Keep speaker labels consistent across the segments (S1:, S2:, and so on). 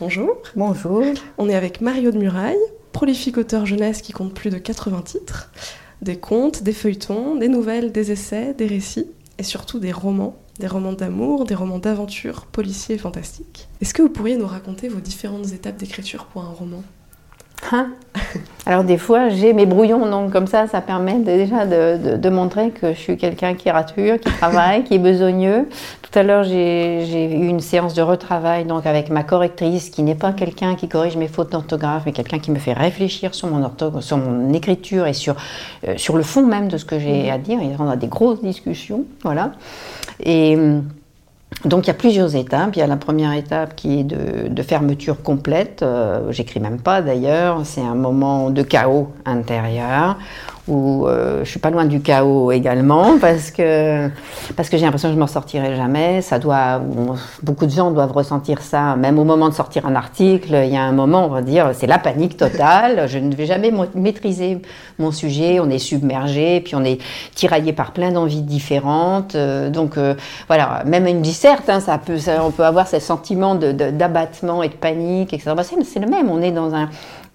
S1: Bonjour.
S2: Bonjour.
S1: On est avec Mario de Muraille, prolifique auteur jeunesse qui compte plus de 80 titres, des contes, des feuilletons, des nouvelles, des essais, des récits et surtout des romans, des romans d'amour, des romans d'aventure, policiers et fantastiques. Est-ce que vous pourriez nous raconter vos différentes étapes d'écriture pour un roman?
S2: Hein? Alors des fois, j'ai mes brouillons, donc comme ça, ça permet déjà de, montrer que je suis quelqu'un qui rature, qui travaille, qui est besogneux. Tout à l'heure, j'ai eu une séance de retravail donc avec ma correctrice, qui n'est pas quelqu'un qui corrige mes fautes d'orthographe, mais quelqu'un qui me fait réfléchir sur mon, sur mon écriture et sur, euh, sur le fond même de ce que j'ai à dire. Et on a des grosses discussions, voilà. Et donc il y a plusieurs étapes. Il y a la première étape qui est de, fermeture complète. Euh, j'écris même pas d'ailleurs. C'est un moment de chaos intérieur où euh, je suis pas loin du chaos également parce que parce que j'ai l'impression que je m'en sortirai jamais. Ça doit beaucoup de gens doivent ressentir ça, même au moment de sortir un article. Il y a un moment, on va dire, c'est la panique totale. Je ne vais jamais maîtriser mon sujet. On est submergé, puis on est tiraillé par plein d'envies différentes. Euh, donc euh, voilà, même une disserte, hein, on peut avoir ces sentiments d'abattement et de panique, etc. Bah, c'est le même. On est dans un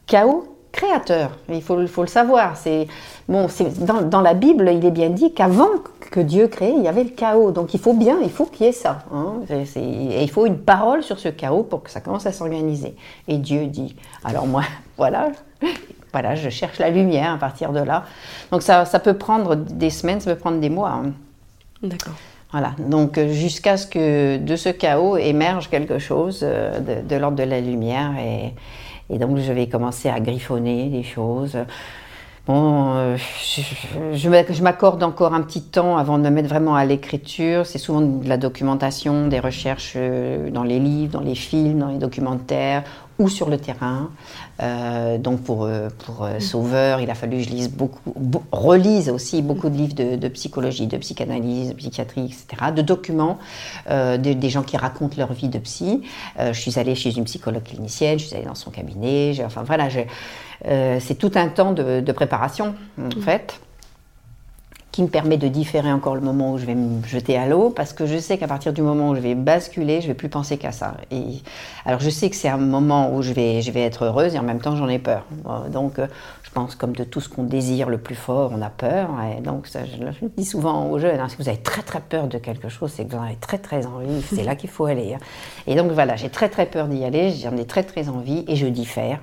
S2: chaos créateur. Il faut, le savoir. C'est bon, dans, dans, la Bible, il est bien dit qu'avant que Dieu crée, il y avait le chaos. Donc il faut bien, il faut qu'il y ait ça. Hein. et il faut une parole sur ce chaos pour que ça commence à s'organiser. Et Dieu dit. Alors moi, voilà. Voilà, je cherche la lumière à partir de là. Donc ça, ça peut prendre des semaines, ça peut prendre des mois. Hein.
S1: D'accord.
S2: Voilà, donc jusqu'à ce que de ce chaos émerge quelque chose euh, de, de l'ordre de la lumière et, et donc je vais commencer à griffonner des choses. Bon, euh, je, je m'accorde encore un petit temps avant de me mettre vraiment à l'écriture. C'est souvent de la documentation, des recherches euh, dans les livres, dans les films, dans les documentaires ou sur le terrain. Euh, donc pour, euh, pour euh, Sauveur, il a fallu que je lise beaucoup, relise aussi beaucoup de livres de, psychologie, de psychanalyse, de psychiatrie, etc., de documents, des gens qui racontent leur vie de psy. je suis allée chez une psychologue clinicienne, je suis allée dans son cabinet, enfin voilà, c'est tout un temps de, de préparation en fait qui me permet de différer encore le moment où je vais me jeter à l'eau, parce que je sais qu'à partir du moment où je vais basculer, je vais plus penser qu'à ça. Et alors je sais que c'est un moment où je vais, je vais être heureuse et en même temps j'en ai peur. Donc euh, je pense comme de tout ce qu'on désire le plus fort, on a peur. Donc ça, je, le dis souvent aux jeunes, hein, si vous avez très très peur de quelque chose, c'est que vous en avez très très envie, c'est là qu'il faut aller. Hein. Et donc voilà, j'ai très très peur d'y aller, j'en ai très très envie et je diffère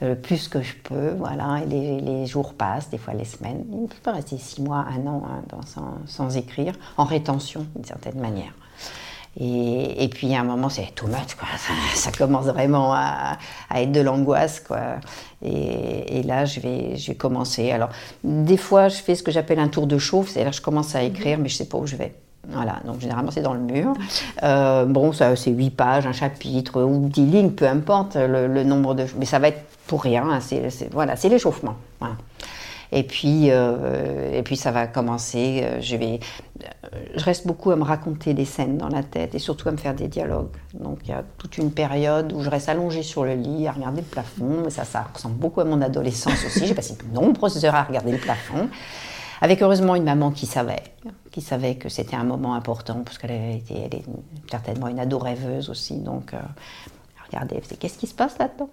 S2: le plus que je peux, voilà, et les, jours passent, des fois les semaines. Il ne peut pas rester six mois, un an hein, sans, écrire, en rétention d'une certaine manière. Et, et, puis à un moment, c'est too much, quoi. Ça, commence vraiment à, être de l'angoisse, quoi. Et, là, je vais, je vais commencer. Alors, des fois, je fais ce que j'appelle un tour de chauffe, c'est-à-dire je commence à écrire, mais je ne sais pas où je vais. Voilà, donc généralement c'est dans le mur. Euh, bon, ça, c'est huit pages, un chapitre ou dix lignes, peu importe le, nombre de. Mais ça va être pour rien, hein, c'est, voilà, c'est l'échauffement. Et puis, euh, et puis ça va commencer. Euh, je vais, je reste beaucoup à me raconter des scènes dans la tête et surtout à me faire des dialogues. Donc il y a toute une période où je reste allongée sur le lit à regarder le plafond. Mais ça, ça ressemble beaucoup à mon adolescence aussi. J'ai passé de nombreuses heures à regarder le plafond. Avec heureusement une maman qui savait, qui savait que c'était un moment important, parce qu'elle était, elle est certainement une ado rêveuse aussi. Donc, euh, regardez, qu'est-ce qui se passe là-dedans?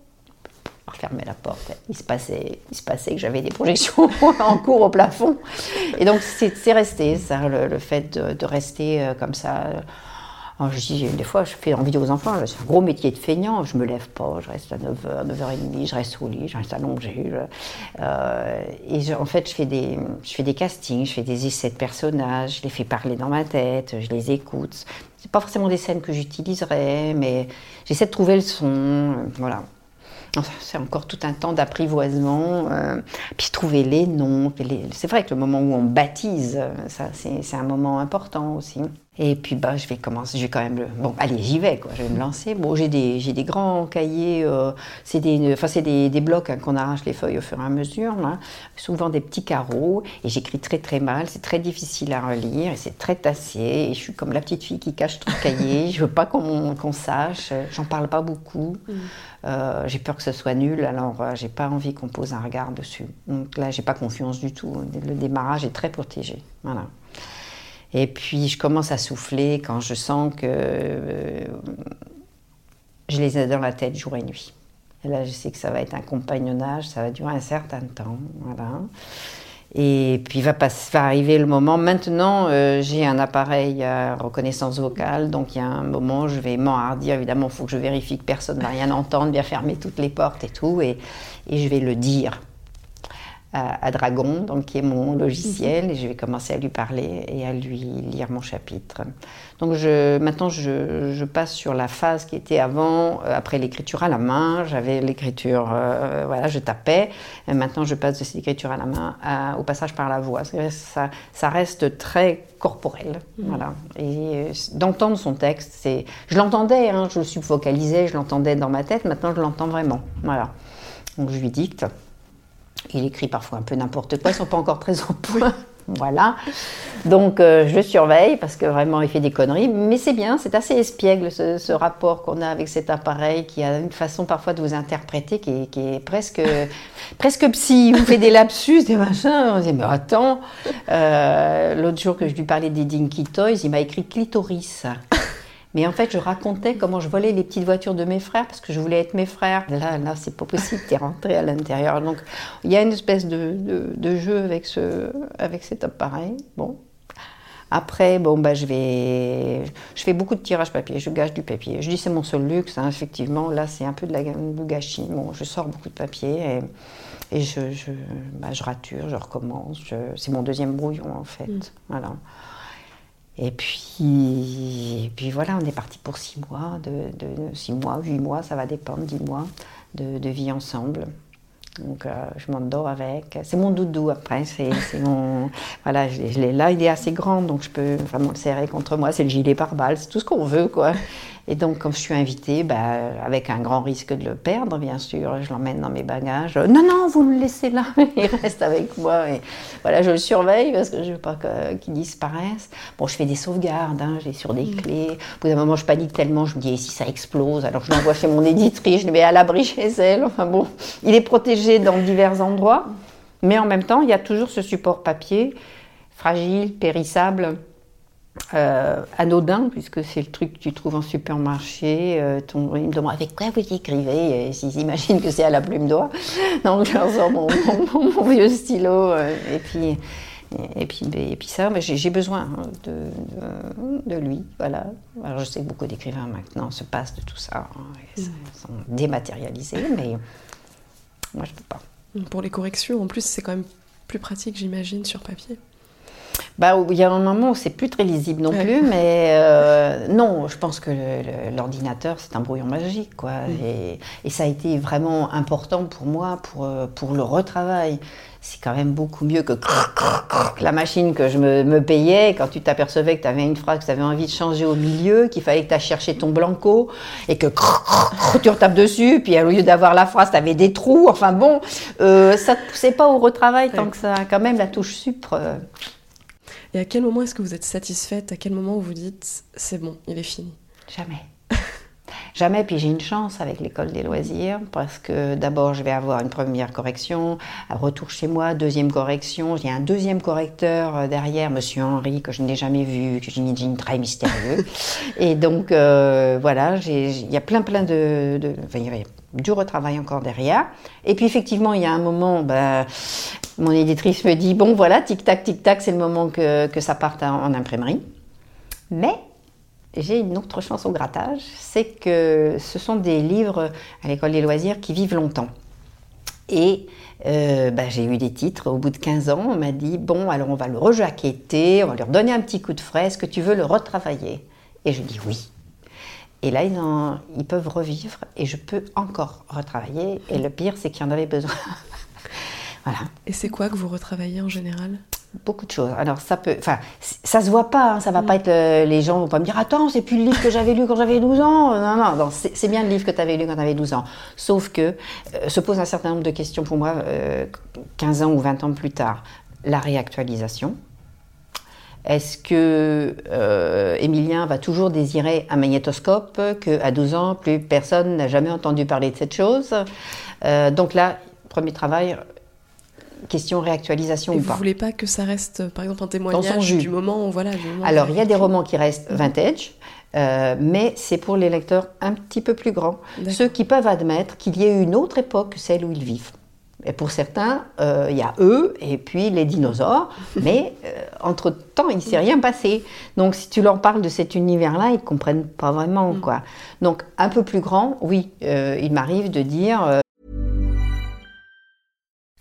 S2: Refermer la porte. Il se passait, il se passait que j'avais des projections en cours au plafond. Et donc c'est resté, ça, le, fait de, rester euh, comme ça je dis, des fois, je fais envie aux enfants, c'est un gros métier de feignant, je me lève pas, je reste à 9h, 9h30, je reste au lit, je reste allongée. Euh, et en fait, je fais, des, je fais des castings, je fais des essais de personnages, je les fais parler dans ma tête, je les écoute. C'est pas forcément des scènes que j'utiliserais, mais j'essaie de trouver le son, voilà. C'est encore tout un temps d'apprivoisement, euh, puis trouver les noms. C'est vrai que le moment où on baptise, ça, c'est un moment important aussi. Et puis bah, je vais commencer, je vais quand même le... Bon, allez, j'y vais, quoi, je vais me lancer. Bon, j'ai des, j'ai des grands cahiers, euh, c'est des, enfin, c'est des, des blocs hein, qu'on arrache les feuilles au fur et à mesure, là. souvent des petits carreaux, et j'écris très très mal, c'est très difficile à relire, et c'est très tassé, et je suis comme la petite fille qui cache ton cahier, je veux pas qu'on, qu'on sache, j'en parle pas beaucoup,
S1: Mm.
S2: Euh, j'ai peur que ce soit nul, alors euh, j'ai pas envie qu'on pose un regard dessus. Donc là, j'ai pas confiance du tout, le démarrage est très protégé, voilà. Et puis je commence à souffler quand je sens que euh, je les ai dans la tête jour et nuit. Et là, je sais que ça va être un compagnonnage, ça va durer un certain temps. Voilà. Et puis va, va arriver le moment. Maintenant, euh, j'ai un appareil à reconnaissance vocale, donc il y a un moment, je vais m'enhardir. Évidemment, il faut que je vérifie que personne ne va rien entendre, bien fermer toutes les portes et tout, et je vais le dire à, à Dragon, donc qui est mon logiciel, et je vais commencer à lui parler et à lui lire mon chapitre. Donc je, maintenant, je, je passe sur la phase qui était avant, euh, après l'écriture à la main. J'avais l'écriture, euh, voilà, je tapais. Et maintenant, je passe de cette écriture à la main à- au passage par la voix. Ça, ça reste très corporel, voilà. Et euh, d'entendre son texte, c'est, je l'entendais, hein, je le subvocalisais, je l'entendais dans ma tête. Maintenant, je l'entends vraiment, voilà. Donc je lui dicte. Il écrit parfois un peu n'importe quoi, ils ne sont pas encore très au point. Voilà. Donc euh, je le surveille parce que vraiment il fait des conneries. Mais c'est bien, c'est assez espiègle ce, ce rapport qu'on a avec cet appareil qui a une façon parfois de vous interpréter qui est, qui est presque, presque psy. Il vous fait des lapsus, des machins. On se dit, mais attends. Euh, L'autre jour que je lui parlais des Dinky Toys, il m'a écrit clitoris. Mais en fait, je racontais comment je volais les petites voitures de mes frères parce que je voulais être mes frères. Là, là, c'est pas possible, t'es rentré à l'intérieur. Donc, il y a une espèce de, de- de jeu avec, ce, avec cet appareil. Bon. Après, bon, bah, je vais, je fais beaucoup de tirage papier, je gâche du papier. Je dis c'est mon seul luxe, hein, effectivement. Là, c'est un peu de la du gâchis. Bon, je sors beaucoup de papier et, et je, je, bah, je rature, je recommence. je- c'est mon deuxième brouillon en fait. Voilà. Et puis, puis voilà, on est parti pour six mois, de, six mois, huit mois, ça va dépendre, dix mois de, vie ensemble. Donc euh, je m'endors avec. C'est mon doudou après, c'est mon... Voilà, je l'ai là, il est assez grand, donc je peux vraiment le serrer contre moi. C'est le gilet pare-balles, c'est tout ce qu'on veut, quoi. Et donc, comme je suis invitée, bah, avec un grand risque de le perdre, bien sûr, je l'emmène dans mes bagages. Non, non, vous le laissez là, il reste avec moi. Et voilà, je le surveille parce que je veux pas qu'il disparaisse. Bon, je fais des sauvegardes, hein, je l'ai sur des clés. Au bout d'un moment, je panique tellement, je me dis, et si ça explose? Alors, je l'envoie chez mon éditrice, je le mets à l'abri chez elle. Enfin bon, il est protégé dans divers endroits, mais en même temps, il y a toujours ce support papier, fragile, périssable. Euh, anodin, puisque c'est le truc que tu trouves en supermarché. euh, ton, il me demande avec quoi vous écrivez et S'ils imaginent que c'est à la plume d'oie. Donc, je leur sors mon, mon- mon vieux stylo. euh, et puis. Et puis, et puis ça, j'ai besoin hein, de, de, de lui, voilà. Alors je sais que beaucoup d'écrivains maintenant se passent de tout ça, hein, et sont- sont dématérialisés, mais moi je peux pas.
S1: Pour les corrections, en plus, c'est quand même plus pratique, j'imagine, sur papier.
S2: Bah, il y a un moment où c'est plus très lisible non plus, mais euh, non, je pense que l'ordinateur, c'est un brouillon magique, quoi. Et, et ça a été vraiment important pour moi, pour, euh, pour le retravail. C'est quand même beaucoup mieux que la machine que je me, me payais quand tu t'apercevais que tu avais une phrase que tu avais envie de changer au milieu, qu'il fallait que tu ailles chercher ton blanco et que tu retapes dessus, puis au lieu d'avoir la phrase, tu avais des trous. Enfin bon, euh, ça ne te poussait pas au retravail tant que ça. Quand même, la touche supre. euh,
S1: Et à quel moment est-ce que vous êtes satisfaite? À quel moment vous vous dites, c'est bon, il est fini?
S2: Jamais. Jamais, puis j'ai une chance avec l'école des loisirs parce que d'abord je vais avoir une première correction, un retour chez moi, deuxième correction, il y a un deuxième correcteur euh, derrière, Monsieur Henri, que je n'ai jamais vu, que j'imagine très mystérieux. Et donc euh, voilà, j'ai- j'ai- il y a plein plein de... de enfin, il y avait du retravail encore derrière. Et puis effectivement, il y a un moment, ben, mon éditrice me dit, bon voilà, tic-tac, tic-tac, c'est le moment que, que ça parte en- imprimerie. Mais j'ai une autre chance au grattage, c'est que ce sont des livres à l'école des loisirs qui vivent longtemps. Et euh, bah, j'ai eu des titres. Au bout de 15 ans, on m'a dit Bon, alors on va le rejaqueter, on va lui redonner un petit coup de frais. Que tu veux le retravailler? Et je dis oui. Et là, ils, en- ils peuvent revivre et je peux encore retravailler. Et le pire, c'est qu'il y en avait besoin. voilà.
S1: Et c'est quoi que vous retravaillez en général?
S2: Beaucoup de choses. Alors ça peut, enfin, ça se voit pas, hein, ça va pas être, les gens vont pas me dire, attends, c'est plus le livre que j'avais lu quand j'avais 12 ans. Non, non, non c'est bien le livre que tu avais lu quand tu avais 12 ans. Sauf que euh, se pose un certain nombre de questions pour moi, 15 ans ou 20 ans plus tard. La réactualisation. Est-ce que euh, Emilien va toujours désirer un magnétoscope, qu'à 12 ans, plus personne n'a jamais entendu parler de cette chose? Euh, Donc là, premier travail, question réactualisation
S1: Et
S2: ou
S1: vous
S2: pas.
S1: Vous voulez pas que ça reste, par exemple, un témoignage du moment, voilà. Du moment
S2: Alors, il y a des romans qui restent vintage, euh, mais c'est pour les lecteurs un petit peu plus grands, ceux qui peuvent admettre qu'il y ait une autre époque que celle où ils vivent. Et pour certains, euh, il y a eux et puis les dinosaures, mais euh, entre-temps, il ne s'est rien passé. Donc si tu leur parles de cet univers-là, ils ne comprennent pas vraiment.
S1: Mm.
S2: quoi. Donc un peu plus grand, oui, euh, il m'arrive de dire...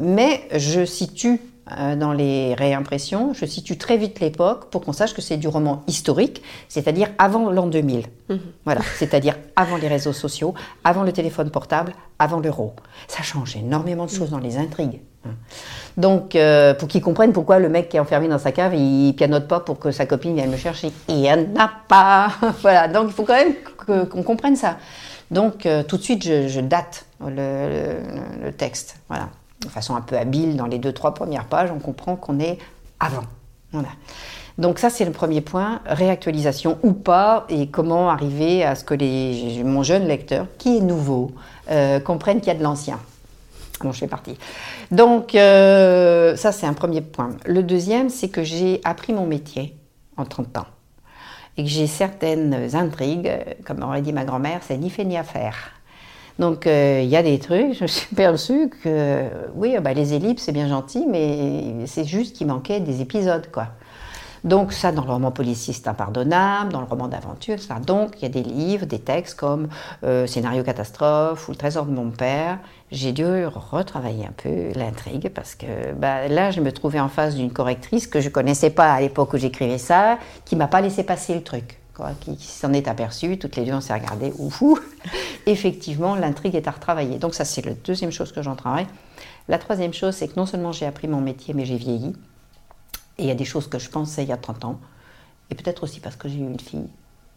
S2: Mais je situe euh, dans les réimpressions, je situe très vite l'époque pour qu'on sache que c'est du roman historique, c'est-à-dire avant l'an 2000. Voilà, c'est-à-dire avant les réseaux sociaux, avant le téléphone portable, avant l'euro. Ça change énormément de choses dans les intrigues. hein. Donc, euh, pour qu'ils comprennent pourquoi le mec qui est enfermé dans sa cave, il pianote pas pour que sa copine vienne me chercher. Il n'y en a pas. voilà, donc il faut quand même qu'on comprenne ça. Donc, euh, tout de suite, je, je date le, le- le texte. Voilà. De façon un peu habile, dans les deux, trois premières pages, on comprend qu'on est avant. Donc ça, c'est le premier point, réactualisation ou pas, et comment arriver à ce que les, mon jeune lecteur, qui est nouveau, euh, comprenne qu'il y a de l'ancien. Bon, je fais partie. Donc, euh, ça, c'est un premier point. Le deuxième, c'est que j'ai appris mon métier en 30 ans. Et que j'ai certaines intrigues, euh, comme aurait dit ma grand-mère, c'est ni fait ni à faire. Donc, euh, il y a des trucs, je me suis perçue que, euh, oui, bah, les ellipses, c'est bien gentil, mais c'est juste qu'il manquait des épisodes, quoi. Donc ça, dans le roman policier, c'est impardonnable, dans le roman d'aventure, ça. Donc il y a des livres, des textes comme euh, Scénario catastrophe ou Le trésor de mon père. J'ai dû retravailler un peu l'intrigue parce que bah, là, je me trouvais en face d'une correctrice que je connaissais pas à l'époque où j'écrivais ça, qui m'a pas laissé passer le truc. Qui, s'en est aperçue, toutes les deux on s'est regardé, oufou. Effectivement, l'intrigue est à retravailler. Donc ça, c'est la deuxième chose que j'en travaille. La troisième chose, c'est que non seulement j'ai appris mon métier, mais j'ai vieilli. Et il y a des choses que je pensais il y a 30 ans, et peut-être aussi parce que j'ai eu une fille,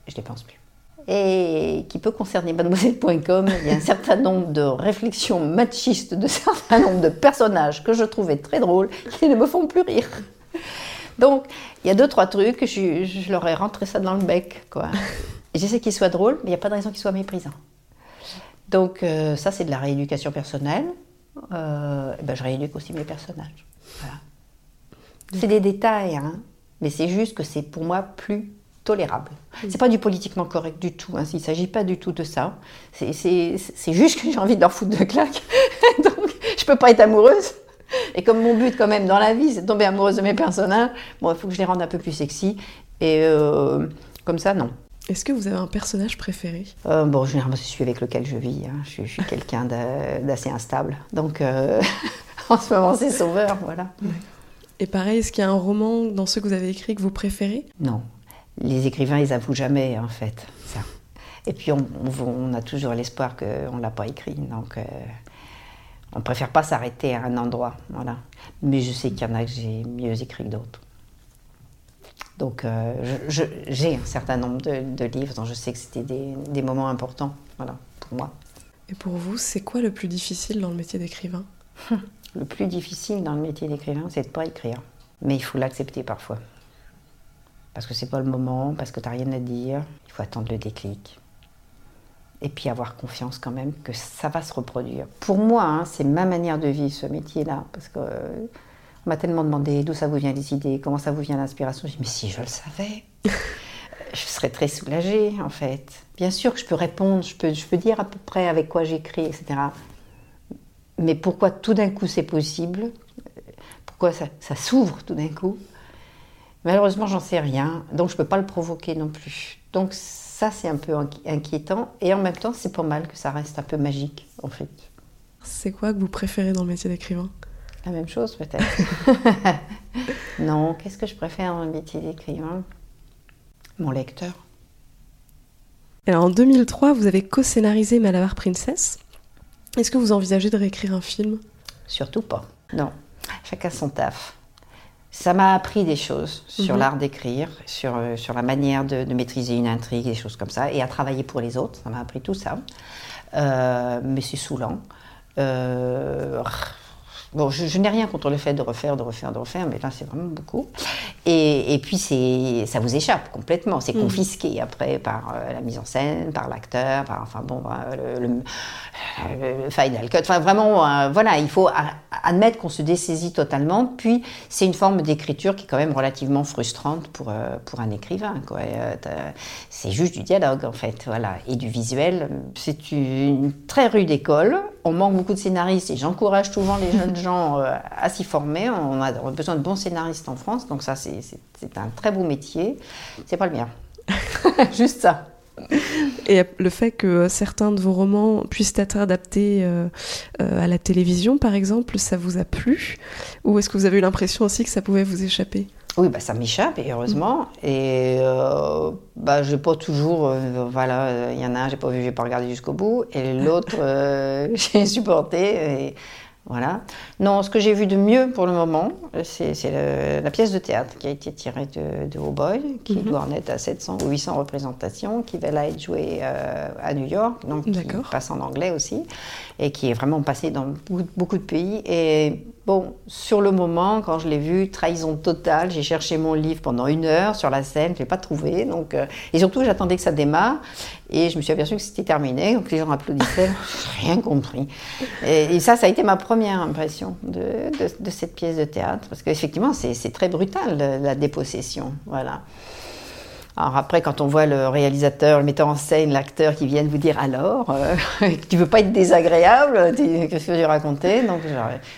S2: je ne les pense plus. Et qui peut concerner mademoiselle.com, il y a un certain nombre de réflexions machistes de certains nombre de personnages que je trouvais très drôles, qui ne me font plus rire. Donc, il y a deux, trois trucs, je, je leur ai rentré ça dans le bec, quoi. J'essaie qu'ils soient drôles, mais il n'y a pas de raison qu'ils soient méprisants. Donc, euh, ça, c'est de la rééducation personnelle. Euh, et ben, je rééduque aussi mes personnages. Voilà. C'est des détails, hein, mais c'est juste que c'est pour moi plus tolérable. C'est pas du politiquement correct du tout. Hein, il ne s'agit pas du tout de ça. C'est juste que j'ai envie de leur foutre de claque. Donc, je peux pas être amoureuse. Et comme mon but, quand même, dans la vie, c'est de tomber amoureuse de mes personnages, bon, il faut que je les rende un peu plus sexy. Et euh, comme ça, non.
S1: Est-ce que vous avez un personnage préféré?
S2: Euh, bon, généralement, c'est celui avec lequel je vis. hein. Je, suis- je suis quelqu'un d'a- d'assez instable. Donc, euh, en ce moment, c'est Sauveur, voilà.
S1: Et pareil, est-ce qu'il y a un roman dans ceux que vous avez écrits que vous préférez?
S2: Non. Les écrivains, ils avouent jamais, en fait, ça. Et puis, on, on- on a toujours l'espoir qu'on ne l'a pas écrit. Donc, euh, on préfère pas s'arrêter à un endroit. Voilà. Mais je sais qu'il y en a que j'ai mieux écrit que d'autres. Donc, euh, j'ai un certain nombre de, de livres dont je sais que c'était des, des moments importants, voilà, pour moi.
S1: Et pour vous, c'est quoi le plus difficile dans le métier d'écrivain?
S2: Le plus difficile dans le métier d'écrivain, c'est de ne pas écrire. Mais il faut l'accepter parfois. Parce que c'est pas le moment, parce que tu n'as rien à dire, il faut attendre le déclic. Et puis avoir confiance quand même que ça va se reproduire. Pour moi, hein, c'est ma manière de vivre ce métier-là. Parce que euh, on m'a tellement demandé d'où ça vous vient les idées, comment ça vous vient l'inspiration. Je dis, mais si je le savais, je serais très soulagée en fait. Bien sûr que je peux répondre, je peux, dire à peu près avec quoi j'écris, etc. Mais pourquoi tout d'un coup c'est possible? Pourquoi ça, ça s'ouvre tout d'un coup? Malheureusement, j'en sais rien, donc je ne peux pas le provoquer non plus. Donc ça, c'est un peu inquiétant, et en même temps, c'est pas mal que ça reste un peu magique, en fait.
S1: C'est quoi que vous préférez dans le métier d'écrivain?
S2: La même chose, peut-être. non, qu'est-ce que je préfère dans le métier d'écrivain? Mon lecteur.
S1: Alors, en 2003, vous avez co-scénarisé Malabar Princess. Est-ce que vous envisagez de réécrire un film?
S2: Surtout pas. Non. Chacun son taf. Ça m'a appris des choses sur
S1: Mhm.
S2: l'art d'écrire, sur, euh, sur la manière de, de maîtriser une intrigue, des choses comme ça, et à travailler pour les autres. Ça m'a appris tout ça. Euh, mais c'est saoulant. Euh, bon, je, je n'ai rien contre le fait de refaire, de refaire, de refaire, mais là, c'est vraiment beaucoup. Et, et puis, c'est, ça vous échappe complètement. C'est
S1: Mhm.
S2: confisqué après par euh, la mise en scène, par l'acteur, par, enfin bon, euh, le, le- le final cut. Enfin, vraiment, euh, voilà, il faut admettre qu'on se dessaisit totalement. Puis, c'est une forme d'écriture qui est quand même relativement frustrante pour, euh, pour un écrivain. c'est juste du dialogue, en fait, voilà. Et du visuel. C'est une très rude école. On manque beaucoup de scénaristes et j'encourage souvent les jeunes gens euh, à s'y former. On a, on a besoin de bons scénaristes en France, donc ça, c'est un très beau métier. C'est pas le mien. Juste ça.
S1: Et le fait que certains de vos romans puissent être adaptés euh, euh, à la télévision, par exemple, ça vous a plu? Ou est-ce que vous avez eu l'impression aussi que ça pouvait vous échapper?
S2: Oui, bah, ça m'échappe, et heureusement. Et euh, bah, j'ai pas toujours. euh, voilà, il y en a un, j'ai pas vu, j'ai pas regardé jusqu'au bout. Et l'autre, euh, j'ai supporté. Et voilà. Non, ce que j'ai vu de mieux pour le moment, c'est la pièce de théâtre qui a été tirée de, de Oh Boy, qui doit en être à 700 ou 800 représentations, qui va là être jouée euh, à New York, donc qui passe en anglais aussi, et qui est vraiment passée dans beaucoup, beaucoup de pays. Et bon, sur le moment, quand je l'ai vu, trahison totale, j'ai cherché mon livre pendant une heure sur la scène, je l'ai pas trouvé. Donc, euh, et surtout, j'attendais que ça démarre, et je me suis aperçue que c'était terminé, donc les gens applaudissaient, j'ai rien compris. Et, et ça, ça a été ma première impression de, de- de cette pièce de théâtre, parce qu'effectivement, c'est c'est très brutal, la la dépossession. Voilà. Alors après, quand on voit le réalisateur, le metteur en scène, l'acteur qui viennent vous dire alors, euh, tu veux pas être désagréable, qu'est-ce que j'ai raconté Donc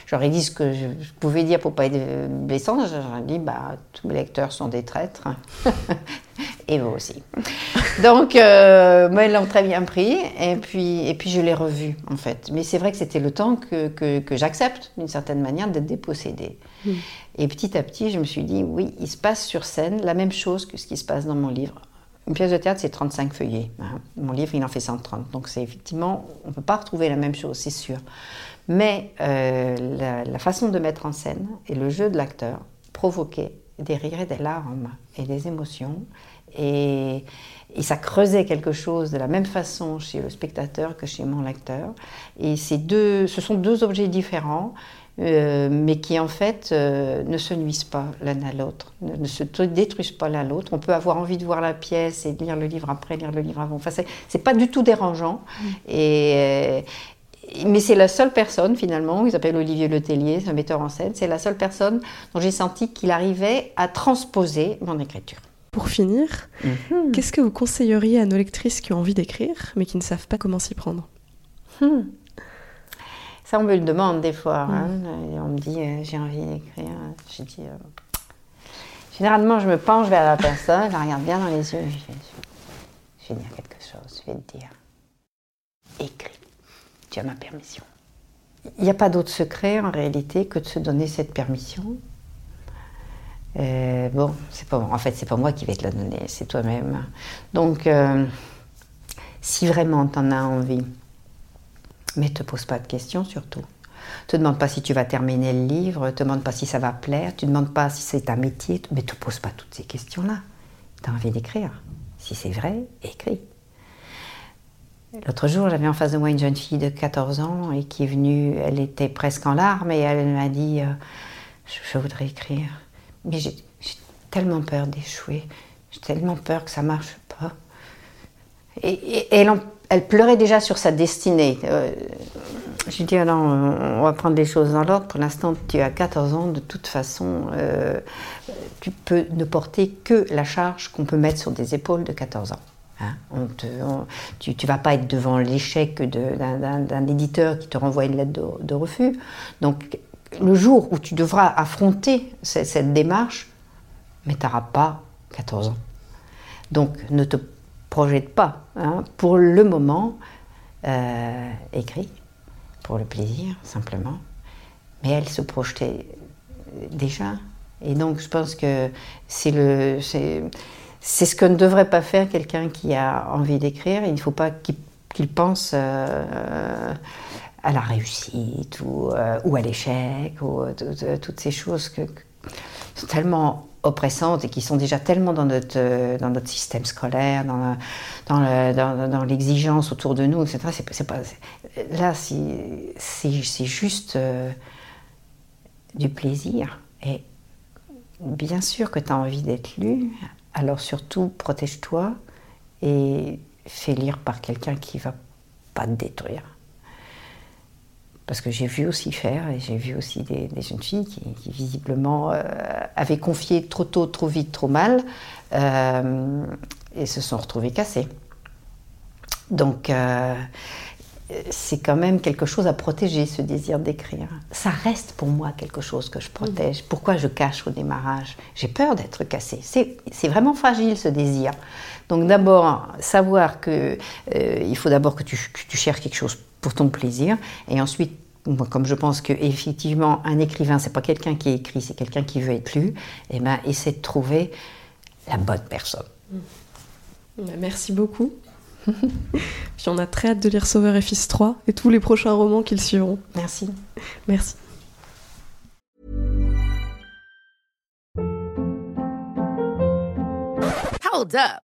S2: j'aurais- dit ce que je, pouvais dire pour pas être blessant. J'aurais dit, bah, tous mes lecteurs sont des traîtres. Et vous aussi. Donc, euh, moi, ils l'ont très bien pris. Et puis, et puis je l'ai revu, en fait. Mais c'est vrai que c'était le temps que, que, que j'accepte, d'une certaine manière, d'être dépossédée. Et petit à petit, je me suis dit, oui, il se passe sur scène la même chose que ce qui se passe dans mon livre. Une pièce de théâtre, c'est 35 feuillets. hein. Mon livre, il en fait 130. Donc, c'est effectivement, on ne peut pas retrouver la même chose, c'est sûr. Mais euh, la, la façon de mettre en scène et le jeu de l'acteur provoquait des rires et des larmes et des émotions. Et, et ça creusait quelque chose de la même façon chez le spectateur que chez mon lecteur. Et ces deux, ce sont deux objets différents, euh, mais qui en fait euh, ne se nuisent pas l'un à l'autre, ne, ne se détruisent pas l'un à l'autre. On peut avoir envie de voir la pièce et de lire le livre après, lire le livre avant. Enfin, c'est- c'est pas du tout dérangeant. Et, euh, mais c'est la seule personne finalement, il s'appelle Olivier Letellier, c'est un metteur en scène, c'est la seule personne dont j'ai senti qu'il arrivait à transposer mon écriture.
S1: Pour finir, qu'est-ce que vous conseilleriez à nos lectrices qui ont envie d'écrire, mais qui ne savent pas comment s'y prendre?
S2: Ça, on me le demande des fois. hein, on me dit, euh, j'ai envie d'écrire. Je dis, euh, généralement, je me penche vers la personne, je la regarde bien dans les yeux. Je vais, je vais dire quelque chose, je vais te dire, écris, tu as ma permission. Il n'y a pas d'autre secret en réalité que de se donner cette permission. Euh, bon, c'est pas en fait c'est pas moi qui vais te la donner, c'est toi-même. Donc, euh, si vraiment tu en as envie, mais te pose pas de questions surtout. Te demande pas si tu vas terminer le livre, te demande pas si ça va plaire, tu demandes pas si c'est un métier, mais te pose pas toutes ces questions-là. Tu as envie d'écrire. Si c'est vrai, écris. L'autre jour, j'avais en face de moi une jeune fille de 14 ans et qui est venue, elle était presque en larmes et elle m'a dit euh, je voudrais écrire, mais j'ai tellement peur d'échouer, j'ai tellement peur que ça marche pas. Et, elle, pleurait déjà sur sa destinée. Euh, je lui dis alors, on va prendre les choses dans l'ordre. Pour l'instant, tu as 14 ans, de toute façon, euh, tu peux ne porter que la charge qu'on peut mettre sur des épaules de 14 ans. Hein. tu ne vas pas être devant l'échec d'un éditeur qui te renvoie une lettre de, refus. Donc, le jour où tu devras affronter cette, démarche, mais tu n'auras pas 14 ans. Donc, ne te projette pas. Hein. Pour le moment, euh, pour le plaisir, simplement. Mais elle se projetait déjà. Et donc, je pense que c'est le. C'est ce que ne devrait pas faire quelqu'un qui a envie d'écrire. Il ne faut pas qu'il pense euh, à la réussite ou, euh, ou à l'échec, ou euh, toutes ces choses que, sont tellement oppressantes et qui sont déjà tellement dans notre, dans notre système scolaire, dans, dans, dans, l'exigence autour de nous, etc. C'est, pas, là, c'est, juste du plaisir. Et bien sûr que tu as envie d'être lu, alors surtout protège-toi et fais lire par quelqu'un qui va pas te détruire. Parce que j'ai vu aussi faire, et j'ai vu aussi des, jeunes filles qui, visiblement euh, avaient confié trop tôt, trop vite, trop mal, euh, et se sont retrouvées cassées. Donc, euh, c'est quand même quelque chose à protéger, ce désir d'écrire. Ça reste pour moi quelque chose que je protège. Pourquoi je cache au démarrage? J'ai peur d'être cassée. C'est vraiment fragile ce désir. Donc d'abord, savoir que euh, il faut d'abord que tu, cherches quelque chose pour ton plaisir, et ensuite comme je pense que effectivement un écrivain c'est pas quelqu'un qui écrit, c'est quelqu'un qui veut être lu, et eh ben essaie de trouver la bonne personne.
S1: Merci beaucoup. Puis on a très hâte de lire Sauveur et Fils 3 et tous les prochains romans qu'ils suivront.
S2: Merci.
S1: Merci.
S3: Hold up.